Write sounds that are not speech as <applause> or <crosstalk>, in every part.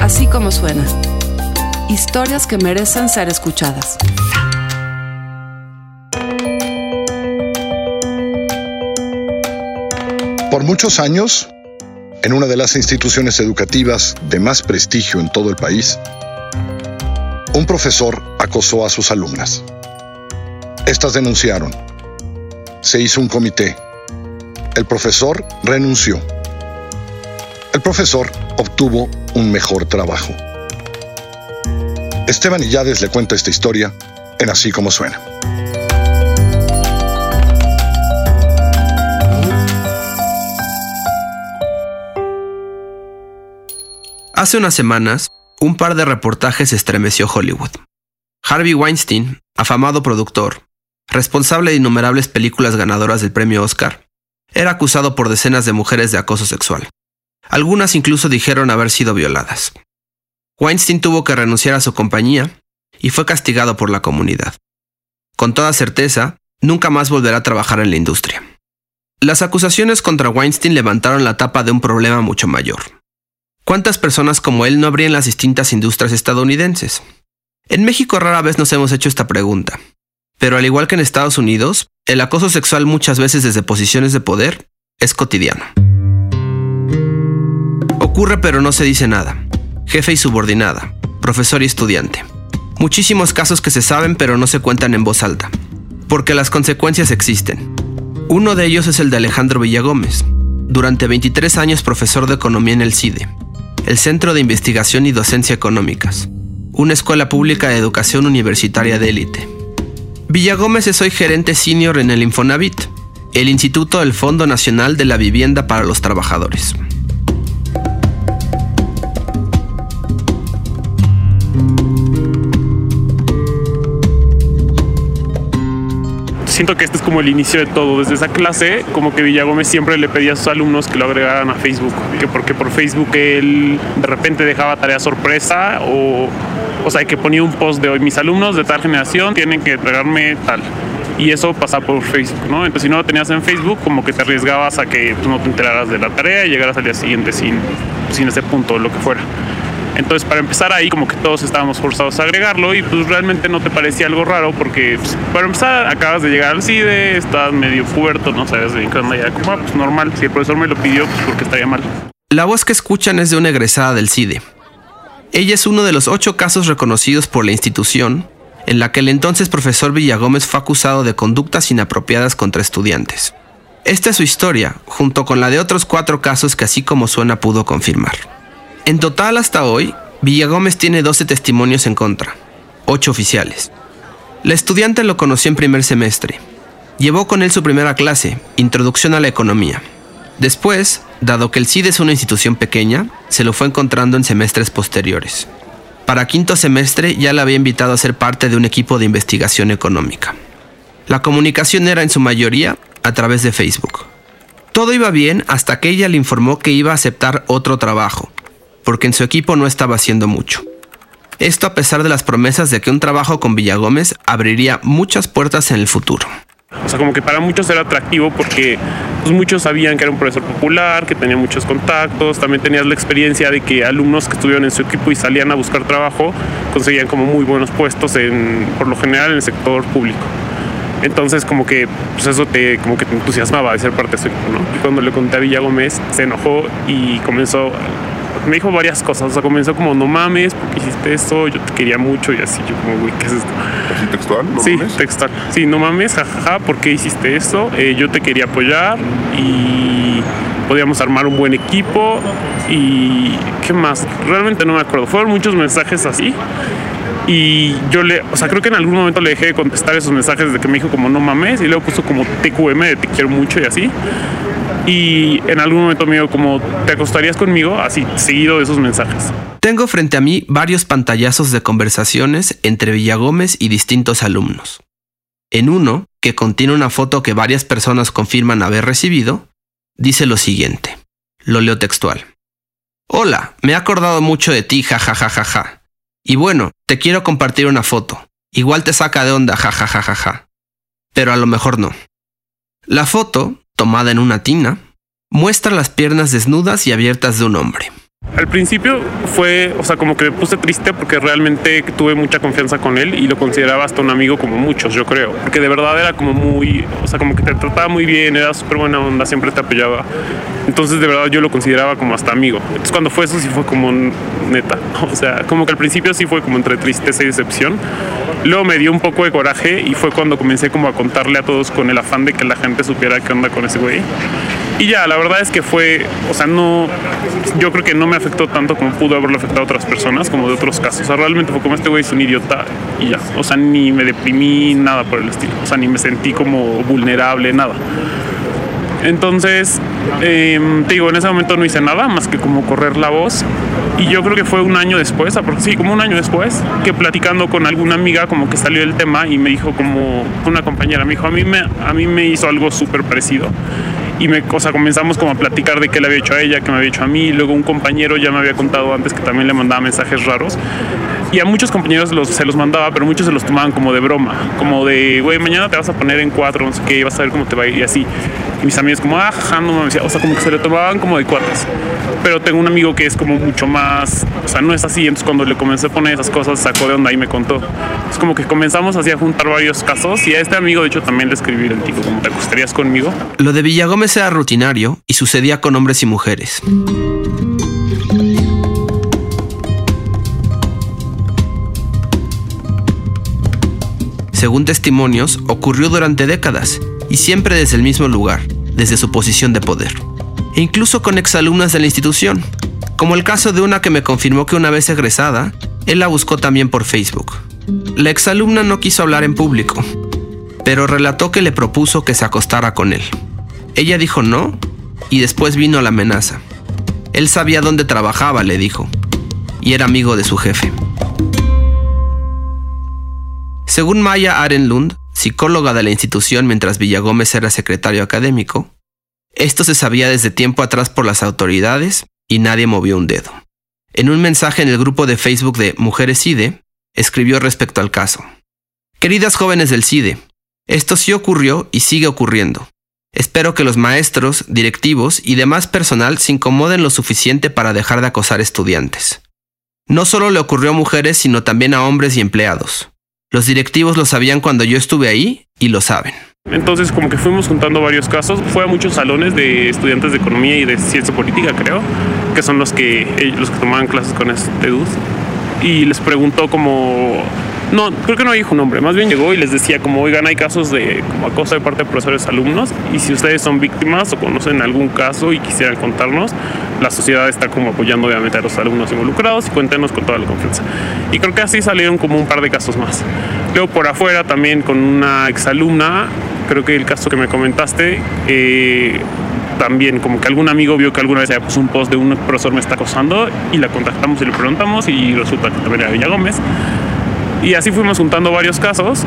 Así como suena. Historias que merecen ser escuchadas. Por muchos años, en una de las instituciones educativas de más prestigio en todo el país, un profesor acosó a sus alumnas. Estas denunciaron. Se hizo un comité. El profesor renunció. El profesor obtuvo un mejor trabajo. Esteban Illades le cuenta esta historia en Así como suena. Hace unas semanas, un par de reportajes estremeció Hollywood. Harvey Weinstein, afamado productor, responsable de innumerables películas ganadoras del premio Oscar, era acusado por decenas de mujeres de acoso sexual. Algunas incluso dijeron haber sido violadas. Weinstein tuvo que renunciar a su compañía y fue castigado por la comunidad. Con toda certeza, nunca más volverá a trabajar en la industria. Las acusaciones contra Weinstein levantaron la tapa de un problema mucho mayor. ¿Cuántas personas como él no habría en las distintas industrias estadounidenses? En México rara vez nos hemos hecho esta pregunta, pero al igual que en Estados Unidos, el acoso sexual muchas veces desde posiciones de poder es cotidiano. Ocurre pero no se dice nada. Jefe y subordinada, profesor y estudiante. Muchísimos casos que se saben pero no se cuentan en voz alta, porque las consecuencias existen. Uno de ellos es el de Alejandro Villagómez, durante 23 años profesor de economía en el CIDE, el Centro de Investigación y Docencia Económicas, una escuela pública de educación universitaria de élite. Villagómez es hoy gerente senior en el Infonavit, el Instituto del Fondo Nacional de la Vivienda para los Trabajadores. Siento que este es como el inicio de todo. Desde esa clase, como que Villagómez siempre le pedía a sus alumnos que lo agregaran a Facebook, que porque por Facebook él de repente dejaba tarea sorpresa o, o sea, que ponía un post de hoy, mis alumnos de tal generación tienen que entregarme tal. Y eso pasaba por Facebook, ¿no? Entonces, si no lo tenías en Facebook, como que te arriesgabas a que tú no te enteraras de la tarea y llegaras al día siguiente sin, sin ese punto, lo que fuera. Entonces, para empezar ahí, como que todos estábamos forzados a agregarlo y pues realmente no te parecía algo raro porque, pues, para empezar, acabas de llegar al CIDE, estás medio puerto, no sabes bien qué onda, ya como, ah, pues normal, si el profesor me lo pidió, pues porque estaría mal. La voz que escuchan es de una egresada del CIDE. Ella es uno de los ocho casos reconocidos por la institución en la que el entonces profesor Villagómez fue acusado de conductas inapropiadas contra estudiantes. Esta es su historia, junto con la de otros cuatro casos que así como suena pudo confirmar. En total hasta hoy, Villagómez tiene 12 testimonios en contra, 8 oficiales. La estudiante lo conoció en primer semestre. Llevó con él su primera clase, Introducción a la Economía. Después, dado que el CID es una institución pequeña, se lo fue encontrando en semestres posteriores. Para quinto semestre ya la había invitado a ser parte de un equipo de investigación económica. La comunicación era en su mayoría a través de Facebook. Todo iba bien hasta que ella le informó que iba a aceptar otro trabajo, porque en su equipo no estaba haciendo mucho. Esto a pesar de las promesas de que un trabajo con Villagómez abriría muchas puertas en el futuro. O sea, como que para muchos era atractivo porque pues, muchos sabían que era un profesor popular, que tenía muchos contactos, también tenías la experiencia de que alumnos que estuvieron en su equipo y salían a buscar trabajo conseguían como muy buenos puestos en, por lo general en el sector público. Entonces como que pues eso te, como que te entusiasmaba de ser parte de su equipo, ¿no? Y cuando le conté a Villagómez se enojó y comenzó me dijo varias cosas. O sea, comenzó como, no mames, porque hiciste esto, yo te quería mucho y así. Yo como, güey, ¿qué es esto? ¿Así textual? ¿No sí, mames? textual. Sí, no mames, jajaja, ¿por qué hiciste esto? Eh, yo te quería apoyar y podíamos armar un buen equipo y ¿qué más? Realmente no me acuerdo. Fueron muchos mensajes así. Y yo le, o sea, creo que en algún momento le dejé de contestar esos mensajes de que me dijo como no mames y luego puso como TQM de te quiero mucho y así. Y en algún momento me dijo como te acostarías conmigo, así seguido de esos mensajes. Tengo frente a mí varios pantallazos de conversaciones entre Villagómez y distintos alumnos. En uno, que contiene una foto que varias personas confirman haber recibido, dice lo siguiente. Lo leo textual. Hola, me he acordado mucho de ti, jajajajaja. Y bueno, te quiero compartir una foto. Igual te saca de onda, jajajajaja. Pero a lo mejor no. La foto, tomada en una tina, muestra las piernas desnudas y abiertas de un hombre. Al principio fue, o sea, como que me puse triste porque realmente tuve mucha confianza con él y lo consideraba hasta un amigo como muchos, yo creo. Porque de verdad era como muy, o sea, como que te trataba muy bien, era súper buena onda, siempre te apoyaba. Entonces, de verdad, yo lo consideraba como hasta amigo. Entonces, cuando fue eso, sí fue como neta. <laughs> O sea, como que al principio sí fue como entre tristeza y decepción. Luego me dio un poco de coraje y fue cuando comencé como a contarle a todos con el afán de que la gente supiera qué onda con ese güey. Y ya, la verdad es que fue, o sea, no, yo creo que no me afectó tanto como pudo haberlo afectado a otras personas, como de otros casos. O sea, realmente fue como este güey es un idiota y ya. O sea, ni me deprimí, nada por el estilo. O sea, ni me sentí como vulnerable, nada. Entonces, em, te digo, en ese momento no hice nada más que como correr la voz. Y yo creo que fue un año después, sí, como un año después, que platicando con alguna amiga como que salió el tema y me dijo como una compañera, me dijo, a mí me, a mí me hizo algo súper parecido y me, comenzamos como a platicar de qué le había hecho a ella, qué me había hecho a mí. Luego un compañero ya me había contado antes que también le mandaba mensajes raros. Y a muchos compañeros los, se los mandaba, pero muchos se los tomaban como de broma, como de, güey, mañana te vas a poner en cuatro, no sé qué, vas a ver cómo te va a ir y así. Y mis amigos como, ah, jaja, no me decía, o sea, como que se le tomaban como de cuatas. Pero tengo un amigo que es como mucho más, o sea, no es así. Entonces cuando le comencé a poner esas cosas, sacó de onda y me contó. Es como que comenzamos así a juntar varios casos y a este amigo, de hecho, también le escribí el tipo, como te acostarías conmigo. Lo de Villagómez era rutinario y sucedía con hombres y mujeres. Según testimonios, ocurrió durante décadas y siempre desde el mismo lugar, desde su posición de poder. E incluso con exalumnas de la institución, como el caso de una que me confirmó que una vez egresada, él la buscó también por Facebook. La exalumna no quiso hablar en público, pero relató que le propuso que se acostara con él. Ella dijo no y después vino la amenaza. Él sabía dónde trabajaba, le dijo, y era amigo de su jefe. Según Maya Arenlund, psicóloga de la institución mientras Villagómez era secretario académico, esto se sabía desde tiempo atrás por las autoridades y nadie movió un dedo. En un mensaje en el grupo de Facebook de Mujeres CIDE, escribió respecto al caso. Queridas jóvenes del CIDE, esto sí ocurrió y sigue ocurriendo. Espero que los maestros, directivos y demás personal se incomoden lo suficiente para dejar de acosar estudiantes. No solo le ocurrió a mujeres, sino también a hombres y empleados. Los directivos lo sabían cuando yo estuve ahí y lo saben. Entonces como que fuimos juntando varios casos, fue a muchos salones de estudiantes de economía y de ciencia política creo, que son los que, eh, los que tomaban clases con este DUS, y les preguntó como no, creo que no dijo nombre. Más bien llegó y les decía como, oigan, hay casos de como acoso de parte de profesores alumnos y si ustedes son víctimas o conocen algún caso y quisieran contarnos, la sociedad está como apoyando obviamente a los alumnos involucrados y cuéntenos con toda la confianza. Y creo que así salieron como un par de casos más. Luego por afuera también con una exalumna, creo que el caso que me comentaste, eh, también como que algún amigo vio que alguna vez había puesto un post de un profesor me está acosando y la contactamos y le preguntamos y resulta que también era Villa Gómez. Y así fuimos juntando varios casos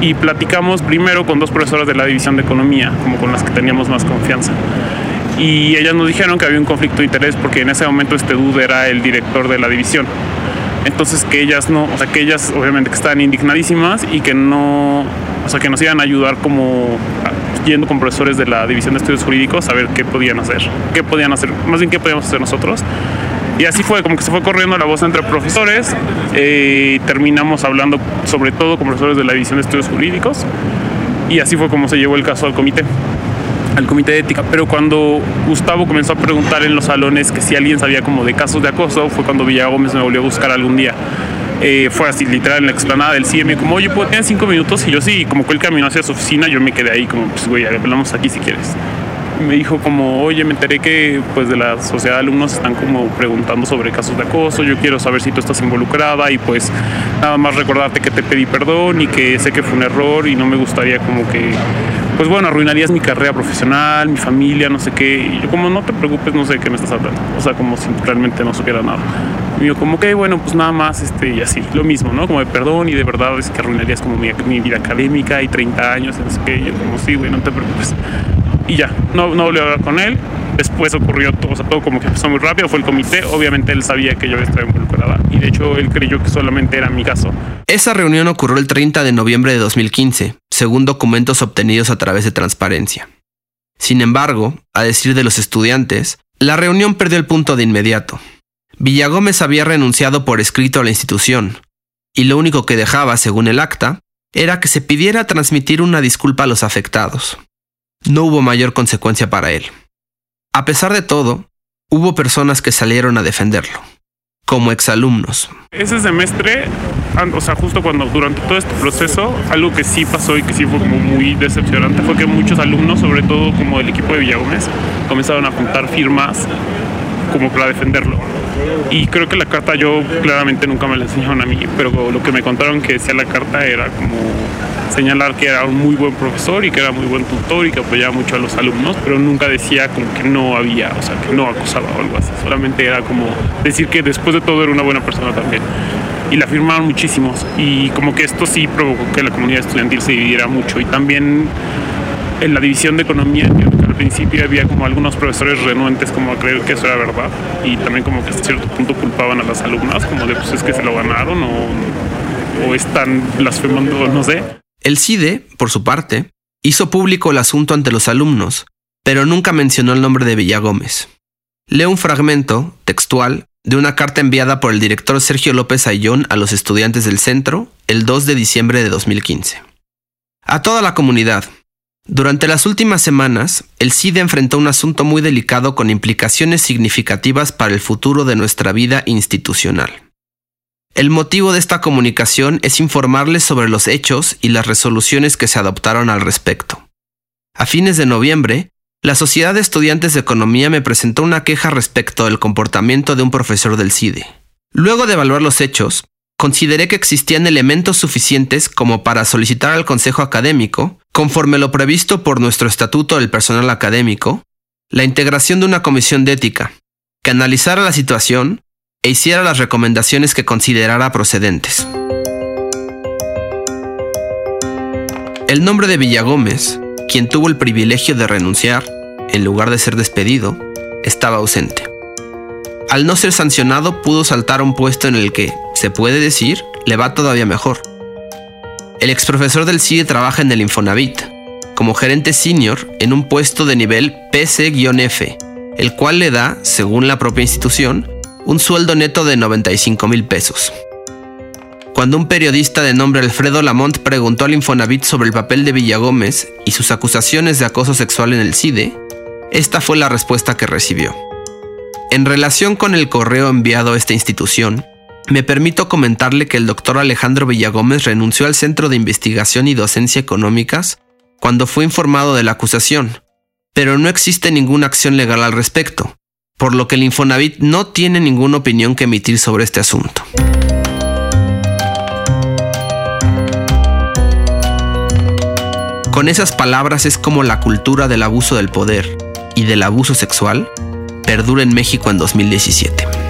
y platicamos primero con dos profesoras de la división de economía, como con las que teníamos más confianza. Y ellas nos dijeron que había un conflicto de interés porque en ese momento este dude era el director de la división. Entonces que ellas no, o sea que ellas obviamente que estaban indignadísimas y que no, o sea que nos iban a ayudar como yendo con profesores de la división de estudios jurídicos a ver qué podían hacer, qué podían hacer, más bien qué podíamos hacer nosotros y así fue, como que se fue corriendo la voz entre profesores eh, terminamos hablando sobre todo con profesores de la División de Estudios Jurídicos. Y así fue como se llevó el caso al comité al comité de ética, pero cuando Gustavo comenzó a preguntar en los salones que si alguien sabía como de casos de acoso, fue cuando Villagómez me volvió a buscar algún día. Eh, fue así, literal, en la explanada del CIE, como, oye, ¿puedo tener cinco minutos? Y yo sí, como que él caminó hacia su oficina, yo me quedé ahí como, pues, güey, hablamos aquí si quieres <laughs> me dijo como, oye, me enteré que pues de la sociedad de alumnos están como preguntando sobre casos de acoso, yo quiero saber si tú estás involucrada y pues nada más recordarte que te pedí perdón y que sé que fue un error y no me gustaría como que, pues bueno, arruinarías mi carrera profesional, mi familia, no sé qué. Y yo como, no te preocupes, no sé qué me estás hablando. O sea, como si realmente no supiera nada. Y yo como que, bueno, pues nada más, este, y así, lo mismo, ¿no? Como de perdón y de verdad es que arruinarías como mi, mi vida académica y 30 años, no sé qué. Yo como, sí, güey, no te preocupes y ya, no, no volví a hablar con él. Después ocurrió todo, o sea, todo como que empezó muy rápido, fue el comité, obviamente él sabía que yo estaba involucrada y de hecho él creyó que solamente era mi caso. Esa reunión ocurrió el 30 de noviembre de 2015, según documentos obtenidos a través de transparencia. Sin embargo, a decir de los estudiantes, la reunión perdió el punto de inmediato. Villagómez había renunciado por escrito a la institución, y lo único que dejaba, según el acta, era que se pidiera transmitir una disculpa a los afectados. No hubo mayor consecuencia para él. A pesar de todo, hubo personas que salieron a defenderlo, como exalumnos. Ese semestre, o sea, justo cuando durante todo este proceso, algo que sí pasó y que sí fue muy decepcionante fue que muchos alumnos, sobre todo como del equipo de Villagómez, comenzaron a juntar firmas como para defenderlo. Y creo que la carta yo claramente nunca me la enseñaron a mí, pero lo que me contaron que decía la carta era como señalar que era un muy buen profesor y que era muy buen tutor y que apoyaba mucho a los alumnos, pero nunca decía como que no había, o sea, que no acosaba o algo así. Solamente era como decir que después de todo era una buena persona también. Y la firmaron muchísimos. Y como que esto sí provocó que la comunidad estudiantil se dividiera mucho. Y también en la división de economía, al principio había como algunos profesores renuentes como a creer que eso era verdad y también como que a cierto punto culpaban a las alumnas como de pues es que se lo ganaron o, o están blasfemando, no sé. El CIDE, por su parte, hizo público el asunto ante los alumnos, pero nunca mencionó el nombre de Villagómez. Leo un fragmento, textual, de una carta enviada por el director Sergio López Ayllón a los estudiantes del centro el 2 de diciembre de 2015. A toda la comunidad, durante las últimas semanas, el CIDE enfrentó un asunto muy delicado con implicaciones significativas para el futuro de nuestra vida institucional. El motivo de esta comunicación es informarles sobre los hechos y las resoluciones que se adoptaron al respecto. A fines de noviembre, la Sociedad de Estudiantes de Economía me presentó una queja respecto del comportamiento de un profesor del CIDE. Luego de evaluar los hechos, consideré que existían elementos suficientes como para solicitar al Consejo Académico conforme lo previsto por nuestro Estatuto del Personal Académico, la integración de una comisión de ética, que analizara la situación e hiciera las recomendaciones que considerara procedentes. El nombre de Villagómez, quien tuvo el privilegio de renunciar, en lugar de ser despedido, estaba ausente. Al no ser sancionado pudo saltar a un puesto en el que, se puede decir, le va todavía mejor el exprofesor del CIDE trabaja en el Infonavit, como gerente senior en un puesto de nivel PC-F, el cual le da, según la propia institución, un sueldo neto de 95 mil pesos. Cuando un periodista de nombre Alfredo Lamont preguntó al Infonavit sobre el papel de Villagómez y sus acusaciones de acoso sexual en el CIDE, esta fue la respuesta que recibió. En relación con el correo enviado a esta institución, me permito comentarle que el doctor Alejandro Villagómez renunció al Centro de Investigación y Docencia Económicas cuando fue informado de la acusación, pero no existe ninguna acción legal al respecto, por lo que el Infonavit no tiene ninguna opinión que emitir sobre este asunto. Con esas palabras es como la cultura del abuso del poder y del abuso sexual perdura en México en 2017.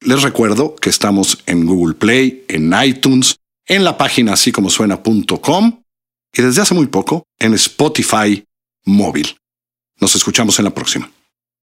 les recuerdo que estamos en Google Play, en iTunes, en la página así como suena.com y desde hace muy poco en Spotify móvil. Nos escuchamos en la próxima.